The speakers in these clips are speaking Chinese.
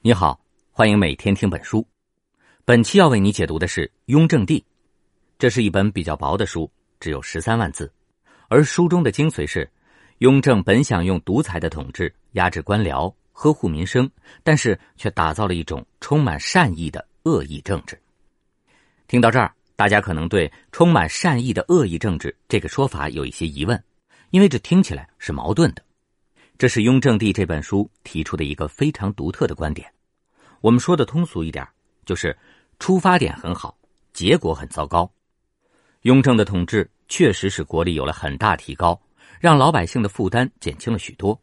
你好，欢迎每天听本书。本期要为你解读的是《雍正帝》，这是一本比较薄的书，只有十三万字。而书中的精髓是，雍正本想用独裁的统治压制官僚、呵护民生，但是却打造了一种充满善意的恶意政治。听到这儿，大家可能对“充满善意的恶意政治”这个说法有一些疑问，因为这听起来是矛盾的。这是《雍正帝》这本书提出的一个非常独特的观点。我们说的通俗一点，就是出发点很好，结果很糟糕。雍正的统治确实使国力有了很大提高，让老百姓的负担减轻了许多。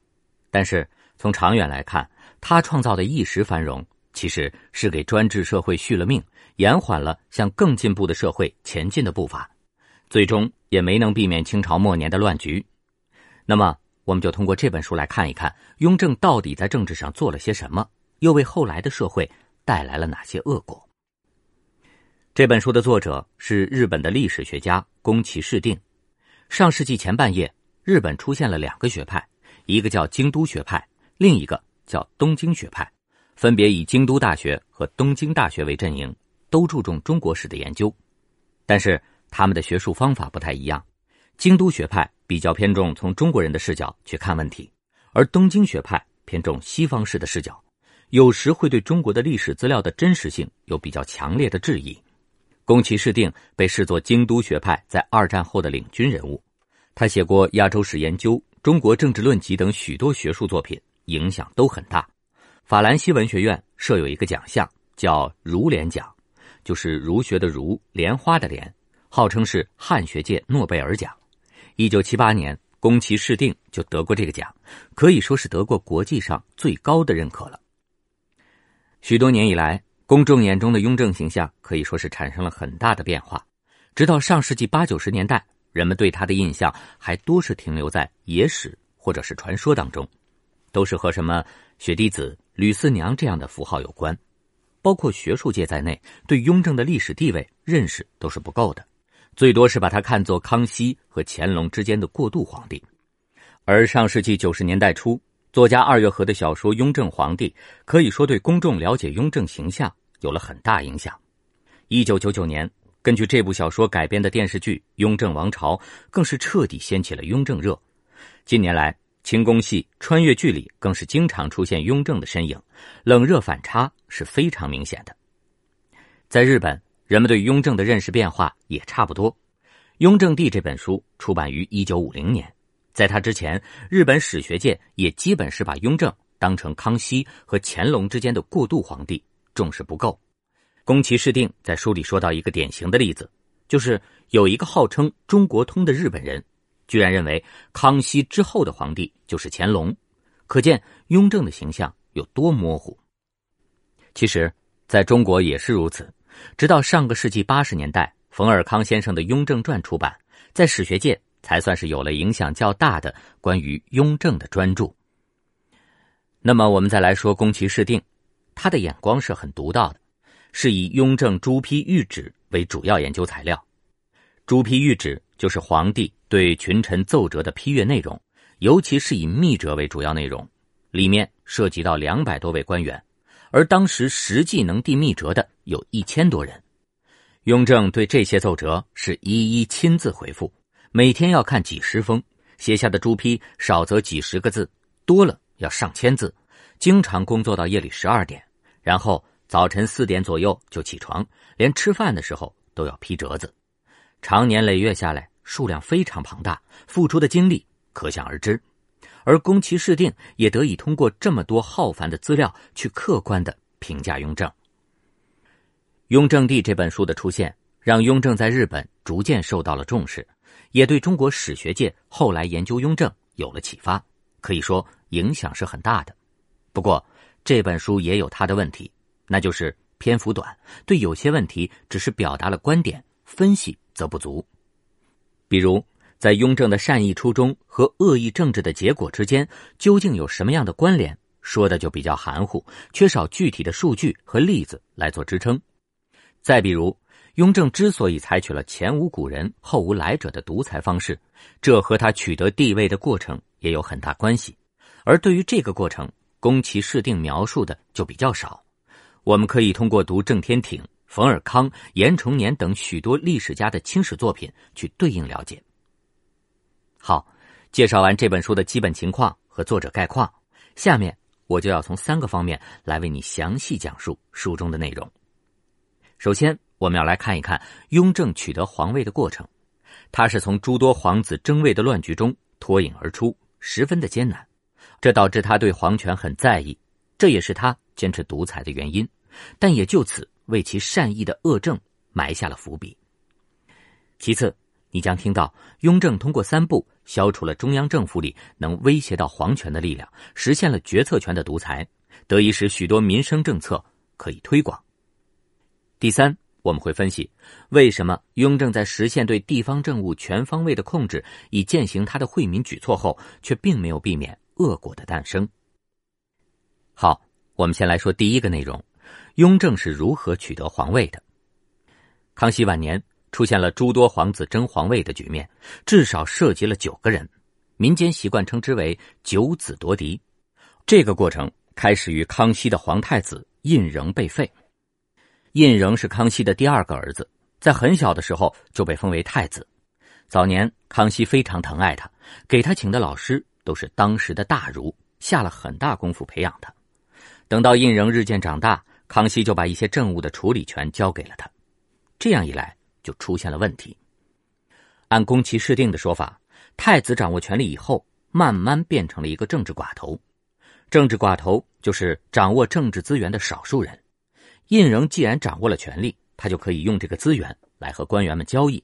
但是从长远来看，他创造的一时繁荣，其实是给专制社会续了命，延缓了向更进步的社会前进的步伐，最终也没能避免清朝末年的乱局。那么，我们就通过这本书来看一看，雍正到底在政治上做了些什么，又为后来的社会带来了哪些恶果。这本书的作者是日本的历史学家宫崎市定。上世纪前半叶，日本出现了两个学派，一个叫京都学派，另一个叫东京学派，分别以京都大学和东京大学为阵营，都注重中国史的研究，但是他们的学术方法不太一样。京都学派比较偏重从中国人的视角去看问题，而东京学派偏重西方式的视角，有时会对中国的历史资料的真实性有比较强烈的质疑。宫崎市定被视作京都学派在二战后的领军人物，他写过《亚洲史研究》《中国政治论集》等许多学术作品，影响都很大。法兰西文学院设有一个奖项，叫儒莲奖，就是儒学的儒，莲花的莲，号称是汉学界诺贝尔奖。一九七八年，宫崎市定就得过这个奖，可以说是得过国际上最高的认可了。许多年以来，公众眼中的雍正形象可以说是产生了很大的变化。直到上世纪八九十年代，人们对他的印象还多是停留在野史或者是传说当中，都是和什么雪滴子、吕四娘这样的符号有关。包括学术界在内，对雍正的历史地位认识都是不够的。最多是把他看作康熙和乾隆之间的过渡皇帝，而上世纪九十年代初，作家二月河的小说《雍正皇帝》可以说对公众了解雍正形象有了很大影响。一九九九年，根据这部小说改编的电视剧《雍正王朝》更是彻底掀起了雍正热。近年来，清宫戏、穿越剧里更是经常出现雍正的身影，冷热反差是非常明显的。在日本。人们对雍正的认识变化也差不多。《雍正帝》这本书出版于一九五零年，在他之前，日本史学界也基本是把雍正当成康熙和乾隆之间的过渡皇帝，重视不够。宫崎市定在书里说到一个典型的例子，就是有一个号称中国通的日本人，居然认为康熙之后的皇帝就是乾隆，可见雍正的形象有多模糊。其实，在中国也是如此。直到上个世纪八十年代，冯尔康先生的《雍正传》出版，在史学界才算是有了影响较大的关于雍正的专著。那么，我们再来说宫崎市定，他的眼光是很独到的，是以雍正朱批谕旨为主要研究材料。朱批谕旨就是皇帝对群臣奏折的批阅内容，尤其是以密折为主要内容，里面涉及到两百多位官员。而当时实际能递密折的有一千多人，雍正对这些奏折是一一亲自回复，每天要看几十封，写下的朱批少则几十个字，多了要上千字，经常工作到夜里十二点，然后早晨四点左右就起床，连吃饭的时候都要批折子，长年累月下来，数量非常庞大，付出的精力可想而知。而宫崎市定也得以通过这么多浩繁的资料去客观的评价雍正。《雍正帝》这本书的出现，让雍正在日本逐渐受到了重视，也对中国史学界后来研究雍正有了启发，可以说影响是很大的。不过，这本书也有它的问题，那就是篇幅短，对有些问题只是表达了观点，分析则不足，比如。在雍正的善意初衷和恶意政治的结果之间，究竟有什么样的关联？说的就比较含糊，缺少具体的数据和例子来做支撑。再比如，雍正之所以采取了前无古人后无来者的独裁方式，这和他取得地位的过程也有很大关系。而对于这个过程，宫崎市定描述的就比较少。我们可以通过读郑天挺、冯尔康、严崇年等许多历史家的清史作品去对应了解。好，介绍完这本书的基本情况和作者概况，下面我就要从三个方面来为你详细讲述书中的内容。首先，我们要来看一看雍正取得皇位的过程，他是从诸多皇子争位的乱局中脱颖而出，十分的艰难，这导致他对皇权很在意，这也是他坚持独裁的原因。但也就此为其善意的恶政埋下了伏笔。其次，你将听到雍正通过三步消除了中央政府里能威胁到皇权的力量，实现了决策权的独裁，得以使许多民生政策可以推广。第三，我们会分析为什么雍正在实现对地方政务全方位的控制，以践行他的惠民举措后，却并没有避免恶果的诞生。好，我们先来说第一个内容。雍正是如何取得皇位的？康熙晚年出现了诸多皇子争皇位的局面，至少涉及了九个人，民间习惯称之为“九子夺嫡”。这个过程开始于康熙的皇太子胤禛被废。胤禛是康熙的第二个儿子，在很小的时候就被封为太子。早年康熙非常疼爱他，给他请的老师都是当时的大儒，下了很大功夫培养他。等到胤禛日渐长大，康熙就把一些政务的处理权交给了他，这样一来就出现了问题。按宫崎市定的说法，太子掌握权力以后，慢慢变成了一个政治寡头。政治寡头就是掌握政治资源的少数人。胤禛既然掌握了权力，他就可以用这个资源来和官员们交易，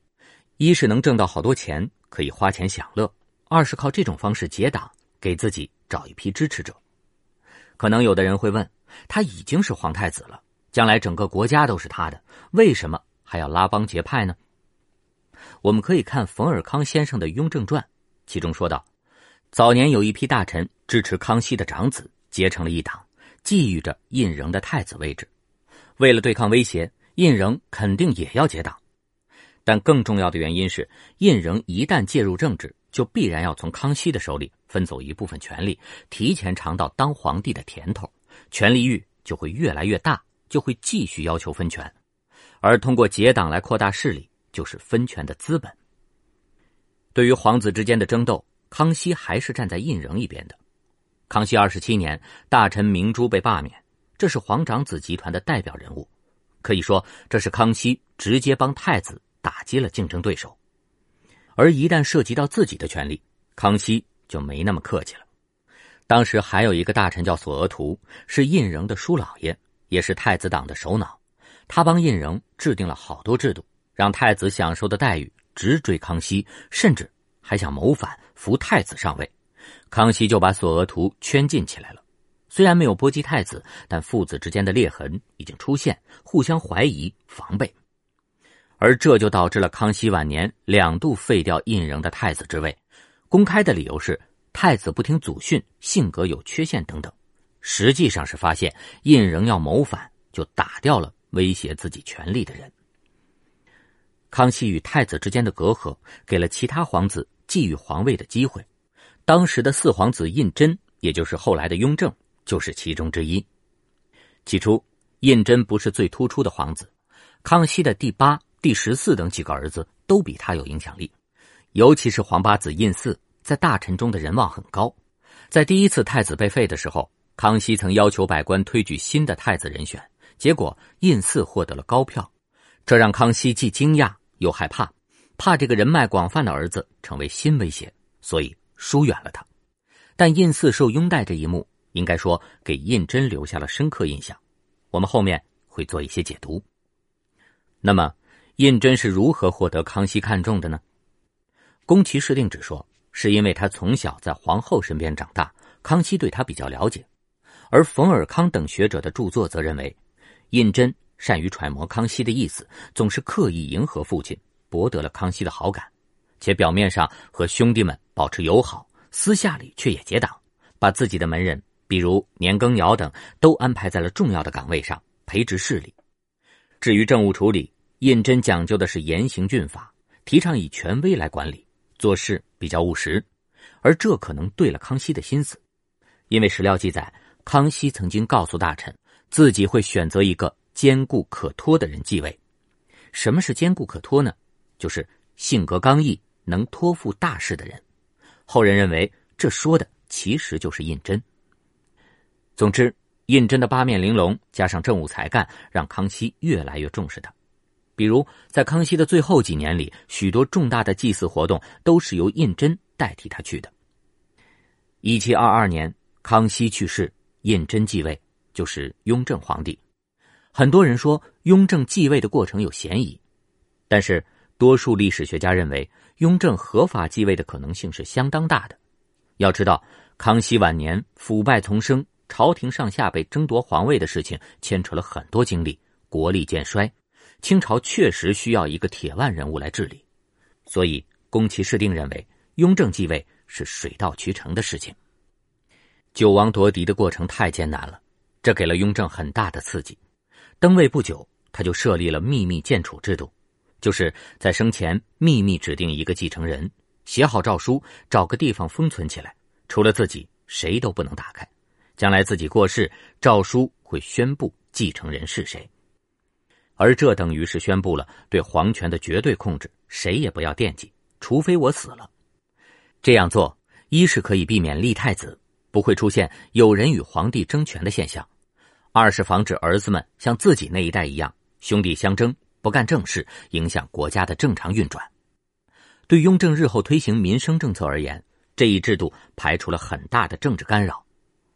一是能挣到好多钱，可以花钱享乐；二是靠这种方式结党，给自己找一批支持者。可能有的人会问。他已经是皇太子了，将来整个国家都是他的，为什么还要拉帮结派呢？我们可以看冯尔康先生的《雍正传》，其中说道：早年有一批大臣支持康熙的长子，结成了一党，觊觎着胤禛的太子位置。为了对抗威胁，胤禛肯定也要结党。但更重要的原因是，胤禛一旦介入政治，就必然要从康熙的手里分走一部分权力，提前尝到当皇帝的甜头。权力欲就会越来越大，就会继续要求分权，而通过结党来扩大势力，就是分权的资本。对于皇子之间的争斗，康熙还是站在胤禛一边的。康熙二十七年，大臣明珠被罢免，这是皇长子集团的代表人物，可以说这是康熙直接帮太子打击了竞争对手。而一旦涉及到自己的权利，康熙就没那么客气了。当时还有一个大臣叫索额图，是胤禛的叔老爷，也是太子党的首脑。他帮胤禛制定了好多制度，让太子享受的待遇直追康熙，甚至还想谋反扶太子上位。康熙就把索额图圈禁起来了。虽然没有波及太子，但父子之间的裂痕已经出现，互相怀疑、防备，而这就导致了康熙晚年两度废掉胤禛的太子之位。公开的理由是。太子不听祖训，性格有缺陷等等，实际上是发现胤禛要谋反，就打掉了威胁自己权力的人。康熙与太子之间的隔阂，给了其他皇子觊觎皇位的机会。当时的四皇子胤禛，也就是后来的雍正，就是其中之一。起初，胤禛不是最突出的皇子，康熙的第八、第十四等几个儿子都比他有影响力，尤其是皇八子胤祀。在大臣中的人望很高，在第一次太子被废的时候，康熙曾要求百官推举新的太子人选，结果胤祀获得了高票，这让康熙既惊讶又害怕，怕这个人脉广泛的儿子成为新威胁，所以疏远了他。但胤祀受拥戴这一幕，应该说给胤禛留下了深刻印象，我们后面会做一些解读。那么，胤禛是如何获得康熙看中的呢？宫崎市定只说。是因为他从小在皇后身边长大，康熙对他比较了解，而冯尔康等学者的著作则认为，胤禛善于揣摩康熙的意思，总是刻意迎合父亲，博得了康熙的好感，且表面上和兄弟们保持友好，私下里却也结党，把自己的门人，比如年羹尧等，都安排在了重要的岗位上，培植势力。至于政务处理，胤禛讲究的是严刑峻法，提倡以权威来管理。做事比较务实，而这可能对了康熙的心思，因为史料记载，康熙曾经告诉大臣，自己会选择一个坚固可托的人继位。什么是坚固可托呢？就是性格刚毅、能托付大事的人。后人认为，这说的其实就是胤禛。总之，胤禛的八面玲珑加上政务才干，让康熙越来越重视他。比如，在康熙的最后几年里，许多重大的祭祀活动都是由胤禛代替他去的。一七二二年，康熙去世，胤禛继位，就是雍正皇帝。很多人说雍正继位的过程有嫌疑，但是多数历史学家认为雍正合法继位的可能性是相当大的。要知道，康熙晚年腐败丛生，朝廷上下被争夺皇位的事情牵扯了很多精力，国力渐衰，清朝确实需要一个铁腕人物来治理。所以，宫崎市定认为雍正继位是水到渠成的事情。九王夺嫡的过程太艰难了，这给了雍正很大的刺激。登位不久，他就设立了秘密建储制度，就是在生前秘密指定一个继承人，写好诏书，找个地方封存起来，除了自己，谁都不能打开。将来自己过世，诏书会宣布继承人是谁，而这等于是宣布了对皇权的绝对控制，谁也不要惦记，除非我死了。这样做，一是可以避免立太子，不会出现有人与皇帝争权的现象。二是防止儿子们像自己那一代一样兄弟相争，不干正事，影响国家的正常运转。对雍正日后推行民生政策而言，这一制度排除了很大的政治干扰。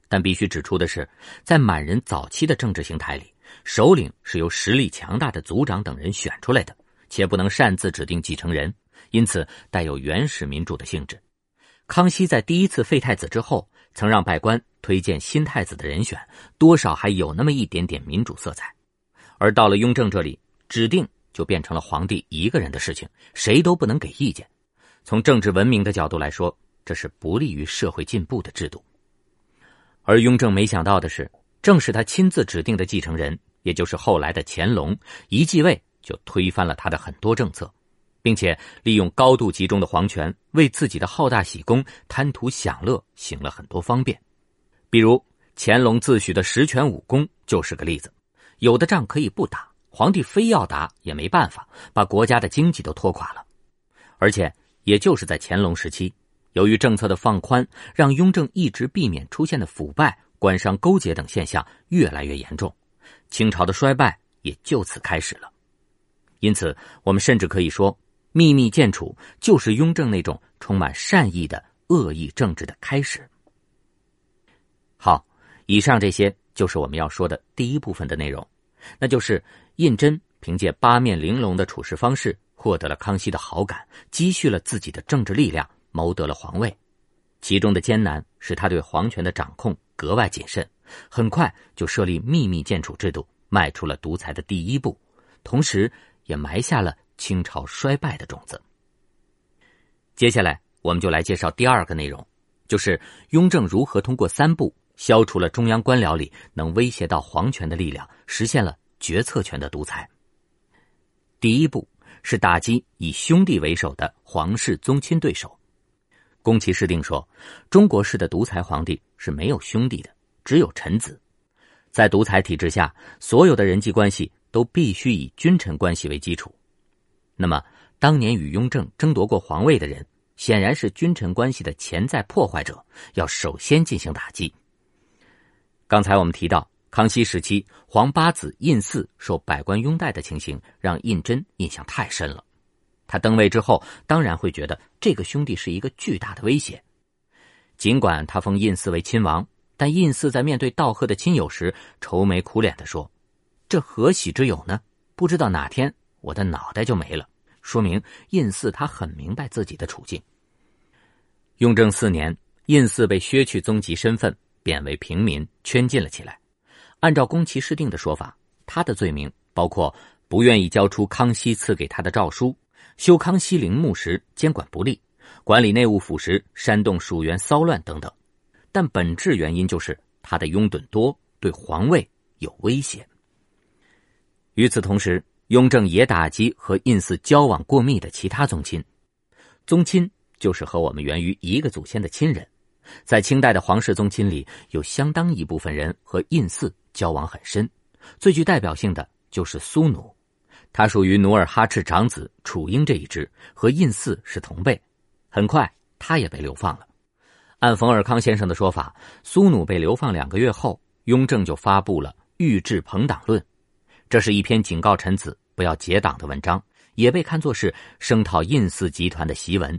但必须指出的是，在满人早期的政治形态里，首领是由实力强大的族长等人选出来的，且不能擅自指定继承人，因此带有原始民主的性质。康熙在第一次废太子之后，曾让拜官。推荐新太子的人选，多少还有那么一点点民主色彩，而到了雍正这里，指定就变成了皇帝一个人的事情，谁都不能给意见。从政治文明的角度来说，这是不利于社会进步的制度。而雍正没想到的是，正是他亲自指定的继承人，也就是后来的乾隆，一继位就推翻了他的很多政策，并且利用高度集中的皇权，为自己的好大喜功、贪图享乐行了很多方便。比如乾隆自诩的十全武功就是个例子，有的仗可以不打，皇帝非要打也没办法，把国家的经济都拖垮了。而且，也就是在乾隆时期，由于政策的放宽，让雍正一直避免出现的腐败、官商勾结等现象越来越严重，清朝的衰败也就此开始了。因此，我们甚至可以说，秘密建储就是雍正那种充满善意的恶意政治的开始。好，以上这些就是我们要说的第一部分的内容，那就是胤禛凭借八面玲珑的处事方式获得了康熙的好感，积蓄了自己的政治力量，谋得了皇位。其中的艰难使他对皇权的掌控格外谨慎，很快就设立秘密建储制度，迈出了独裁的第一步，同时也埋下了清朝衰败的种子。接下来，我们就来介绍第二个内容，就是雍正如何通过三步。消除了中央官僚里能威胁到皇权的力量，实现了决策权的独裁。第一步是打击以兄弟为首的皇室宗亲对手。宫崎市定说，中国式的独裁皇帝是没有兄弟的，只有臣子。在独裁体制下，所有的人际关系都必须以君臣关系为基础。那么，当年与雍正争夺过皇位的人，显然是君臣关系的潜在破坏者，要首先进行打击。刚才我们提到，康熙时期皇八子胤祀受百官拥戴的情形，让胤禛印象太深了。他登位之后，当然会觉得这个兄弟是一个巨大的威胁。尽管他封胤祀为亲王，但胤祀在面对道贺的亲友时，愁眉苦脸的说：“这何喜之有呢？不知道哪天我的脑袋就没了。”说明胤祀他很明白自己的处境。雍正四年，胤祀被削去宗籍身份。贬为平民，圈禁了起来。按照宫崎市定的说法，他的罪名包括不愿意交出康熙赐给他的诏书，修康熙陵墓时监管不力，管理内务府时煽动属员骚乱等等。但本质原因就是他的拥趸多，对皇位有威胁。与此同时，雍正也打击和胤祀交往过密的其他宗亲。宗亲就是和我们源于一个祖先的亲人。在清代的皇室宗亲里，有相当一部分人和胤祀交往很深。最具代表性的就是苏努，他属于努尔哈赤长子楚英这一支，和胤祀是同辈。很快，他也被流放了。按冯尔康先生的说法，苏努被流放两个月后，雍正就发布了《御制朋党论》，这是一篇警告臣子不要结党的文章，也被看作是声讨胤祀集团的檄文。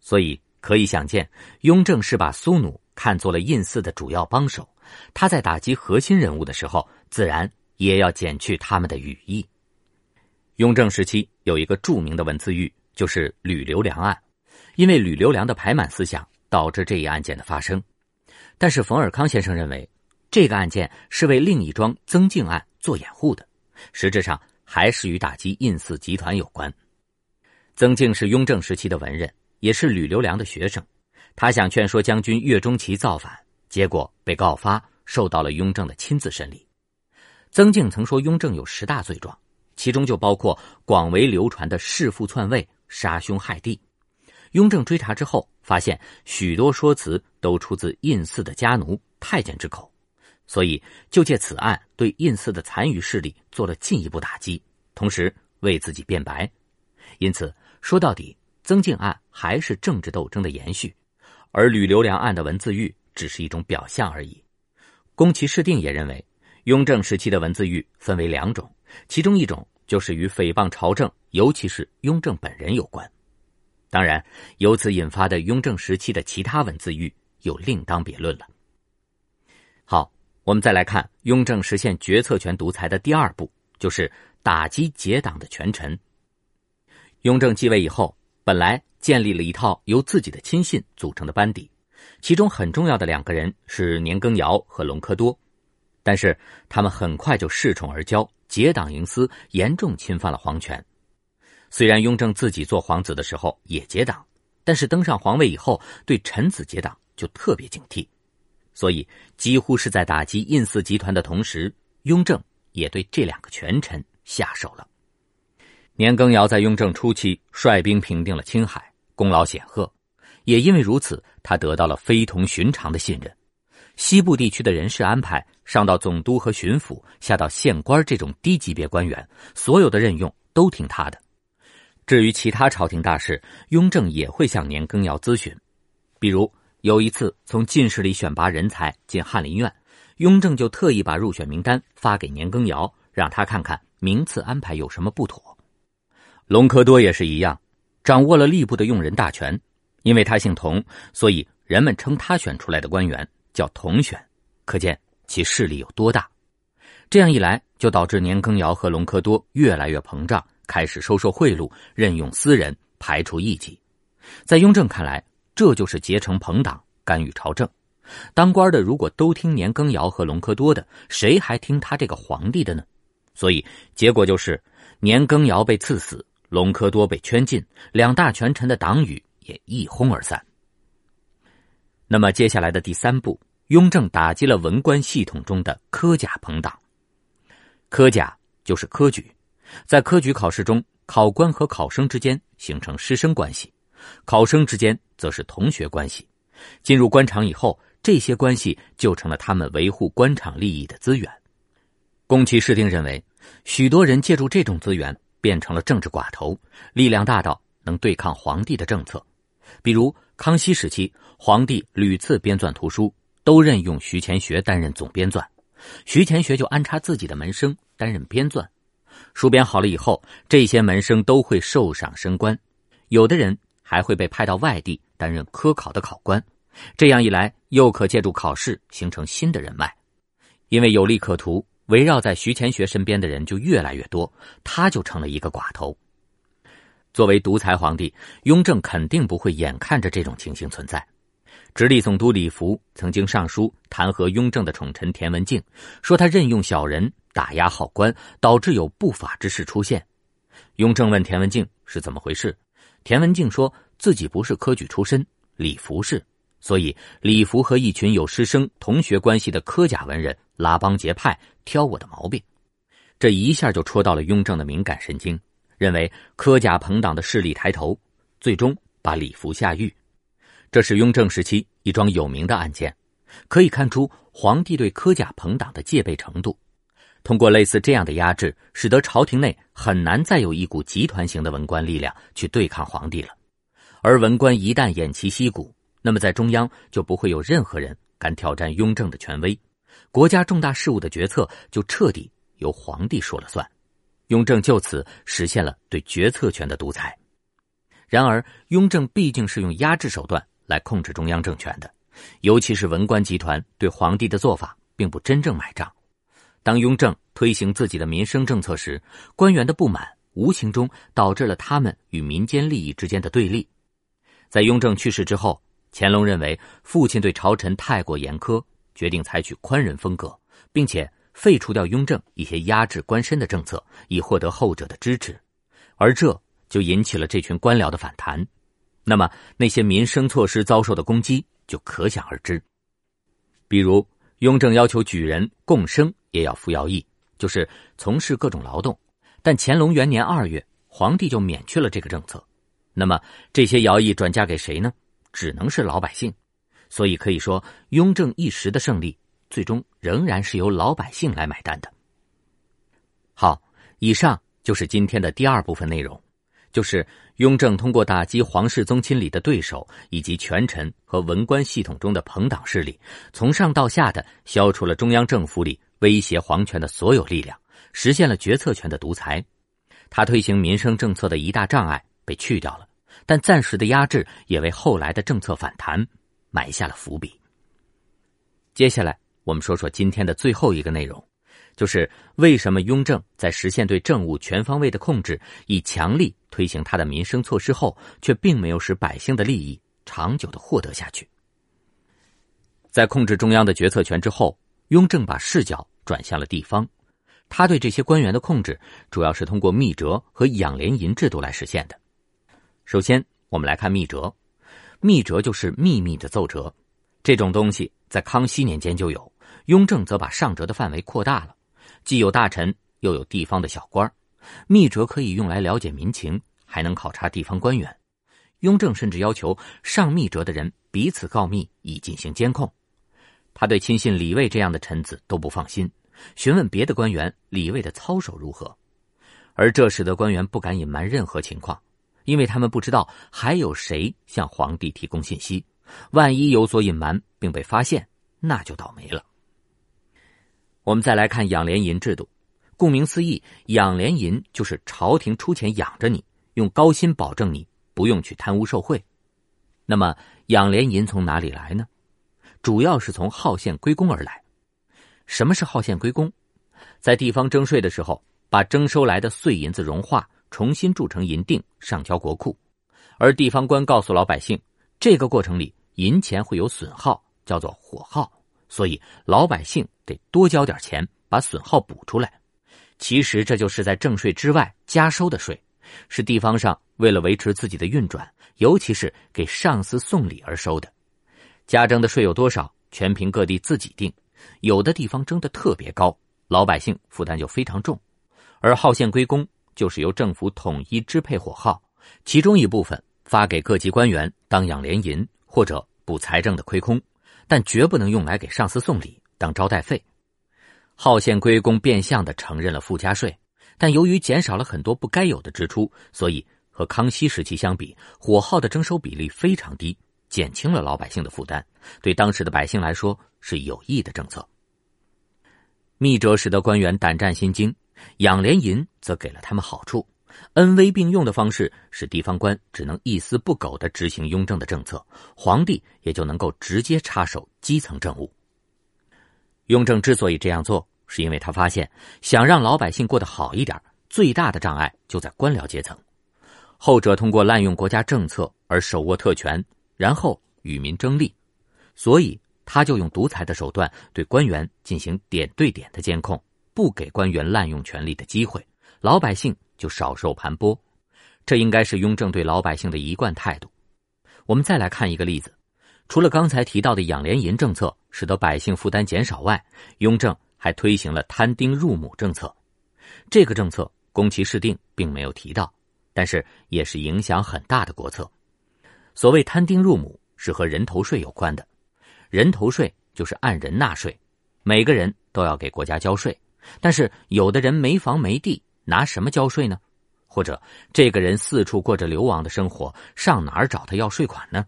所以可以想见，雍正是把苏努看作了胤祀的主要帮手，他在打击核心人物的时候，自然也要减去他们的羽翼。雍正时期有一个著名的文字狱，就是吕留良案，因为吕留良的排满思想。导致这一案件的发生，但是冯尔康先生认为，这个案件是为另一桩曾静案做掩护的，实质上还是与打击胤祀集团有关。曾静是雍正时期的文人，也是吕留良的学生，他想劝说将军岳钟琪造反，结果被告发，受到了雍正的亲自审理。曾静曾说雍正有十大罪状，其中就包括广为流传的弑父篡位、杀兄害弟。雍正追查之后，发现许多说辞都出自胤祀的家奴太监之口，所以就借此案对胤祀的残余势力做了进一步打击，同时为自己辩白。因此，说到底，曾静案还是政治斗争的延续，而吕留良案的文字狱只是一种表象而已。宫崎市定也认为，雍正时期的文字狱分为两种，其中一种就是与诽谤朝政，尤其是雍正本人有关。当然，由此引发的雍正时期的其他文字狱又另当别论了。好，我们再来看雍正实现决策权独裁的第二步，就是打击结党的权臣。雍正继位以后，本来建立了一套由自己的亲信组成的班底，其中很重要的两个人是年羹尧和隆科多，但是他们很快就恃宠而骄，结党营私，严重侵犯了皇权。虽然雍正自己做皇子的时候也结党，但是登上皇位以后，对臣子结党就特别警惕，所以几乎是在打击胤祀集团的同时，雍正也对这两个权臣下手了。年羹尧在雍正初期率兵平定了青海，功劳显赫，也因为如此，他得到了非同寻常的信任。西部地区的人事安排，上到总督和巡抚，下到县官这种低级别官员，所有的任用都听他的。至于其他朝廷大事，雍正也会向年羹尧咨询。比如有一次从进士里选拔人才进翰林院，雍正就特意把入选名单发给年羹尧，让他看看名次安排有什么不妥。隆科多也是一样，掌握了吏部的用人大权，因为他姓童，所以人们称他选出来的官员叫佟选，可见其势力有多大。这样一来，就导致年羹尧和隆科多越来越膨胀。开始收受贿赂，任用私人，排除异己。在雍正看来，这就是结成朋党，干预朝政。当官的如果都听年羹尧和隆科多的，谁还听他这个皇帝的呢？所以结果就是年羹尧被赐死，隆科多被圈禁，两大权臣的党羽也一哄而散。那么接下来的第三步，雍正打击了文官系统中的科甲朋党。科甲就是科举。在科举考试中，考官和考生之间形成师生关系，考生之间则是同学关系。进入官场以后，这些关系就成了他们维护官场利益的资源。宫崎市定认为，许多人借助这种资源变成了政治寡头，力量大到能对抗皇帝的政策。比如康熙时期，皇帝屡次编纂图书，都任用徐乾学担任总编纂，徐乾学就安插自己的门生担任编纂。书编好了以后，这些门生都会受赏升官，有的人还会被派到外地担任科考的考官。这样一来，又可借助考试形成新的人脉，因为有利可图，围绕在徐乾学身边的人就越来越多，他就成了一个寡头。作为独裁皇帝，雍正肯定不会眼看着这种情形存在。直隶总督李福曾经上书弹劾雍正的宠臣田文镜，说他任用小人。打压好官，导致有不法之事出现。雍正问田文镜是怎么回事，田文镜说自己不是科举出身，李福是，所以李福和一群有师生同学关系的科甲文人拉帮结派，挑我的毛病。这一下就戳到了雍正的敏感神经，认为科甲朋党的势力抬头，最终把李福下狱。这是雍正时期一桩有名的案件，可以看出皇帝对科甲朋党的戒备程度。通过类似这样的压制，使得朝廷内很难再有一股集团型的文官力量去对抗皇帝了。而文官一旦偃旗息鼓，那么在中央就不会有任何人敢挑战雍正的权威，国家重大事务的决策就彻底由皇帝说了算。雍正就此实现了对决策权的独裁。然而，雍正毕竟是用压制手段来控制中央政权的，尤其是文官集团对皇帝的做法并不真正买账。当雍正推行自己的民生政策时，官员的不满无形中导致了他们与民间利益之间的对立。在雍正去世之后，乾隆认为父亲对朝臣太过严苛，决定采取宽仁风格，并且废除掉雍正一些压制官绅的政策，以获得后者的支持，而这就引起了这群官僚的反弹。那么那些民生措施遭受的攻击就可想而知。比如，雍正要求举人共生。也要服徭役，就是从事各种劳动。但乾隆元年二月，皇帝就免去了这个政策。那么这些徭役转嫁给谁呢？只能是老百姓。所以可以说，雍正一时的胜利，最终仍然是由老百姓来买单的。好，以上就是今天的第二部分内容，就是雍正通过打击皇室宗亲里的对手，以及权臣和文官系统中的朋党势力，从上到下的消除了中央政府里。威胁皇权的所有力量，实现了决策权的独裁。他推行民生政策的一大障碍被去掉了，但暂时的压制也为后来的政策反弹埋下了伏笔。接下来，我们说说今天的最后一个内容，就是为什么雍正在实现对政务全方位的控制，以强力推行他的民生措施后，却并没有使百姓的利益长久的获得下去。在控制中央的决策权之后，雍正把视角。转向了地方，他对这些官员的控制主要是通过密折和养廉银制度来实现的。首先，我们来看密折。密折就是秘密的奏折，这种东西在康熙年间就有，雍正则把上折的范围扩大了，既有大臣，又有地方的小官。密折可以用来了解民情，还能考察地方官员。雍正甚至要求上密折的人彼此告密，以进行监控。他对亲信李卫这样的臣子都不放心，询问别的官员李卫的操守如何，而这使得官员不敢隐瞒任何情况，因为他们不知道还有谁向皇帝提供信息，万一有所隐瞒并被发现，那就倒霉了。我们再来看养廉银制度，顾名思义，养廉银就是朝廷出钱养着你，用高薪保证你不用去贪污受贿。那么养廉银从哪里来呢？主要是从号县归公而来。什么是号县归公？在地方征税的时候，把征收来的碎银子融化，重新铸成银锭，上交国库。而地方官告诉老百姓，这个过程里银钱会有损耗，叫做火耗，所以老百姓得多交点钱，把损耗补出来。其实这就是在正税之外加收的税，是地方上为了维持自己的运转，尤其是给上司送礼而收的。加征的税有多少，全凭各地自己定。有的地方征的特别高，老百姓负担就非常重。而号县归公，就是由政府统一支配火耗，其中一部分发给各级官员当养廉银或者补财政的亏空，但绝不能用来给上司送礼当招待费。号县归公变相的承认了附加税，但由于减少了很多不该有的支出，所以和康熙时期相比，火耗的征收比例非常低。减轻了老百姓的负担，对当时的百姓来说是有益的政策。密折使得官员胆战心惊，养廉银则给了他们好处，恩威并用的方式使地方官只能一丝不苟的执行雍正的政策，皇帝也就能够直接插手基层政务。雍正之所以这样做，是因为他发现想让老百姓过得好一点，最大的障碍就在官僚阶层，后者通过滥用国家政策而手握特权。然后与民争利，所以他就用独裁的手段对官员进行点对点的监控，不给官员滥用权力的机会，老百姓就少受盘剥。这应该是雍正对老百姓的一贯态度。我们再来看一个例子，除了刚才提到的养廉银政策使得百姓负担减少外，雍正还推行了摊丁入亩政策。这个政策宫崎市定并没有提到，但是也是影响很大的国策。所谓摊丁入亩，是和人头税有关的。人头税就是按人纳税，每个人都要给国家交税。但是有的人没房没地，拿什么交税呢？或者这个人四处过着流亡的生活，上哪儿找他要税款呢？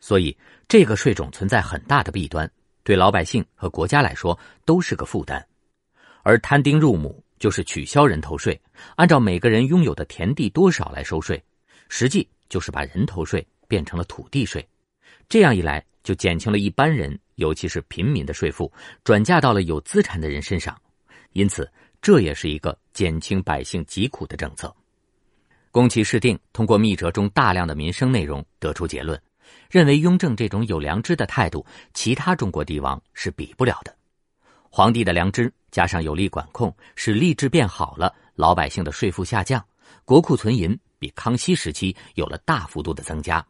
所以这个税种存在很大的弊端，对老百姓和国家来说都是个负担。而摊丁入亩就是取消人头税，按照每个人拥有的田地多少来收税，实际就是把人头税变成了土地税。这样一来，就减轻了一般人，尤其是平民的税负，转嫁到了有资产的人身上。因此，这也是一个减轻百姓疾苦的政策。宫崎市定通过密折中大量的民生内容得出结论，认为雍正这种有良知的态度，其他中国帝王是比不了的。皇帝的良知加上有力管控，使吏治变好了，老百姓的税负下降，国库存银比康熙时期有了大幅度的增加，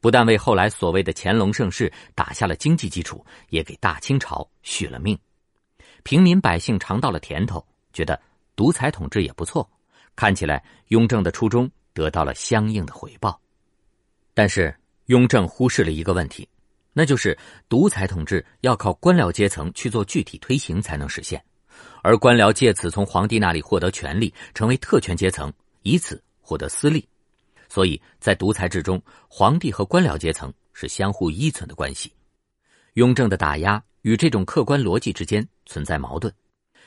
不但为后来所谓的乾隆盛世打下了经济基础，也给大清朝续了命。平民百姓尝到了甜头，觉得独裁统治也不错。看起来雍正的初衷得到了相应的回报，但是雍正忽视了一个问题，那就是独裁统治要靠官僚阶层去做具体推行才能实现，而官僚借此从皇帝那里获得权力，成为特权阶层，以此获得私利。所以在独裁制中，皇帝和官僚阶层是相互依存的关系。雍正的打压与这种客观逻辑之间存在矛盾。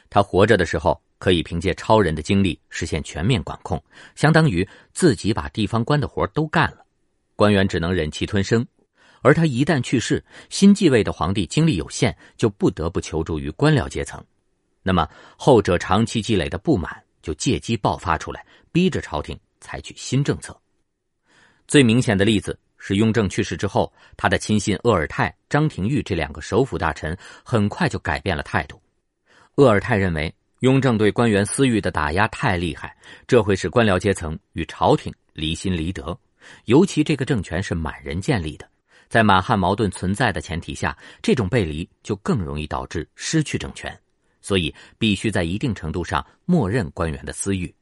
他活着的时候。可以凭借超人的精力实现全面管控，相当于自己把地方官的活都干了，官员只能忍气吞声。而他一旦去世，新继位的皇帝精力有限，就不得不求助于官僚阶层。那么后者长期积累的不满就借机爆发出来，逼着朝廷采取新政策。最明显的例子是雍正去世之后，他的亲信鄂尔泰、张廷玉这两个首辅大臣很快就改变了态度。鄂尔泰认为。雍正对官员私欲的打压太厉害，这会使官僚阶层与朝廷离心离德。尤其这个政权是满人建立的，在满汉矛盾存在的前提下，这种背离就更容易导致失去政权。所以必须在一定程度上默认官员的私欲。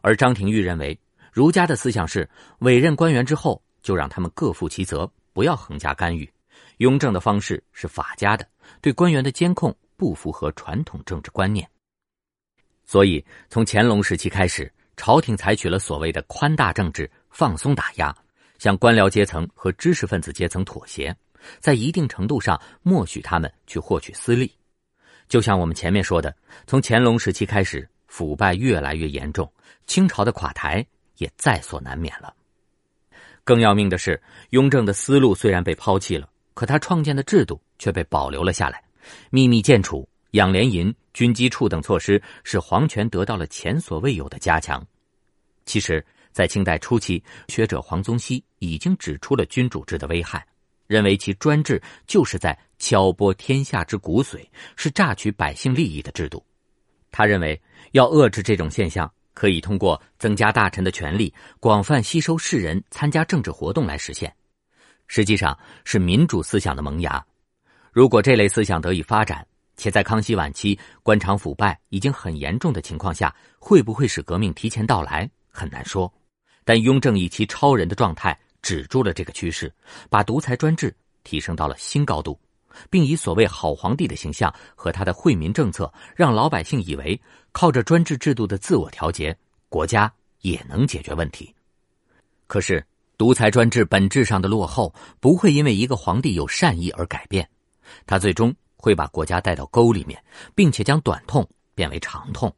而张廷玉认为，儒家的思想是委任官员之后就让他们各负其责，不要横加干预。雍正的方式是法家的，对官员的监控不符合传统政治观念。所以，从乾隆时期开始，朝廷采取了所谓的宽大政治、放松打压，向官僚阶层和知识分子阶层妥协，在一定程度上默许他们去获取私利。就像我们前面说的，从乾隆时期开始，腐败越来越严重，清朝的垮台也在所难免了。更要命的是，雍正的思路虽然被抛弃了，可他创建的制度却被保留了下来，秘密建储。养廉银、军机处等措施使皇权得到了前所未有的加强。其实，在清代初期，学者黄宗羲已经指出了君主制的危害，认为其专制就是在敲剥天下之骨髓，是榨取百姓利益的制度。他认为，要遏制这种现象，可以通过增加大臣的权力，广泛吸收士人参加政治活动来实现。实际上，是民主思想的萌芽。如果这类思想得以发展，且在康熙晚期官场腐败已经很严重的情况下，会不会使革命提前到来很难说。但雍正以其超人的状态止住了这个趋势，把独裁专制提升到了新高度，并以所谓好皇帝的形象和他的惠民政策，让老百姓以为靠着专制制度的自我调节，国家也能解决问题。可是，独裁专制本质上的落后不会因为一个皇帝有善意而改变，他最终。会把国家带到沟里面，并且将短痛变为长痛。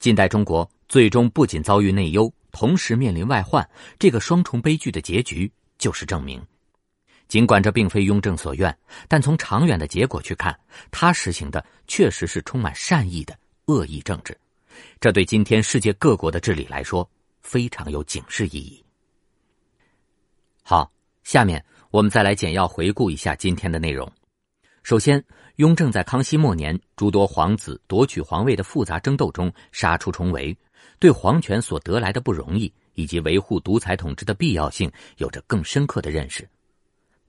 近代中国最终不仅遭遇内忧，同时面临外患，这个双重悲剧的结局就是证明。尽管这并非雍正所愿，但从长远的结果去看，他实行的确实是充满善意的恶意政治。这对今天世界各国的治理来说非常有警示意义。好，下面我们再来简要回顾一下今天的内容。首先，雍正在康熙末年诸多皇子夺取皇位的复杂争斗中杀出重围，对皇权所得来的不容易以及维护独裁统治的必要性有着更深刻的认识。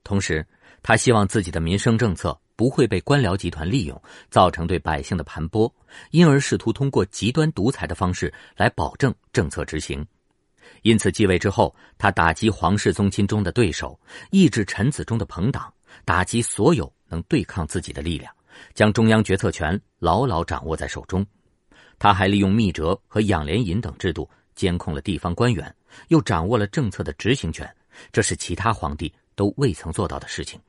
同时，他希望自己的民生政策不会被官僚集团利用，造成对百姓的盘剥，因而试图通过极端独裁的方式来保证政策执行。因此继位之后，他打击皇室宗亲中的对手，抑制臣子中的朋党，打击所有能对抗自己的力量，将中央决策权牢牢掌握在手中。他还利用密折和养廉银等制度监控了地方官员，又掌握了政策的执行权，这是其他皇帝都未曾做到的事情。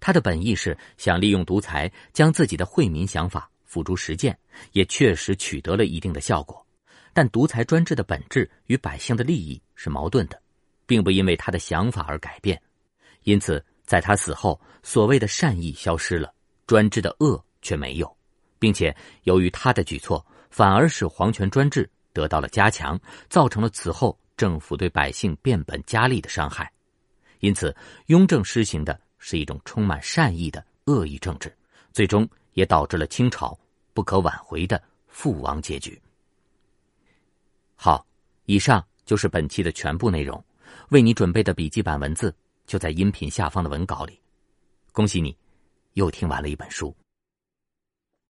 他的本意是想利用独裁，将自己的惠民想法付诸实践，也确实取得了一定的效果。但独裁专制的本质与百姓的利益是矛盾的，并不因为他的想法而改变。因此，在他死后，所谓的善意消失了，专制的恶却没有，并且由于他的举措，反而使皇权专制得到了加强，造成了此后政府对百姓变本加厉的伤害。因此，雍正施行的是一种充满善意的恶意政治，最终也导致了清朝不可挽回的覆亡结局。好，以上就是本期的全部内容。为你准备的笔记版文字就在音频下方的文稿里。恭喜你，又听完了一本书。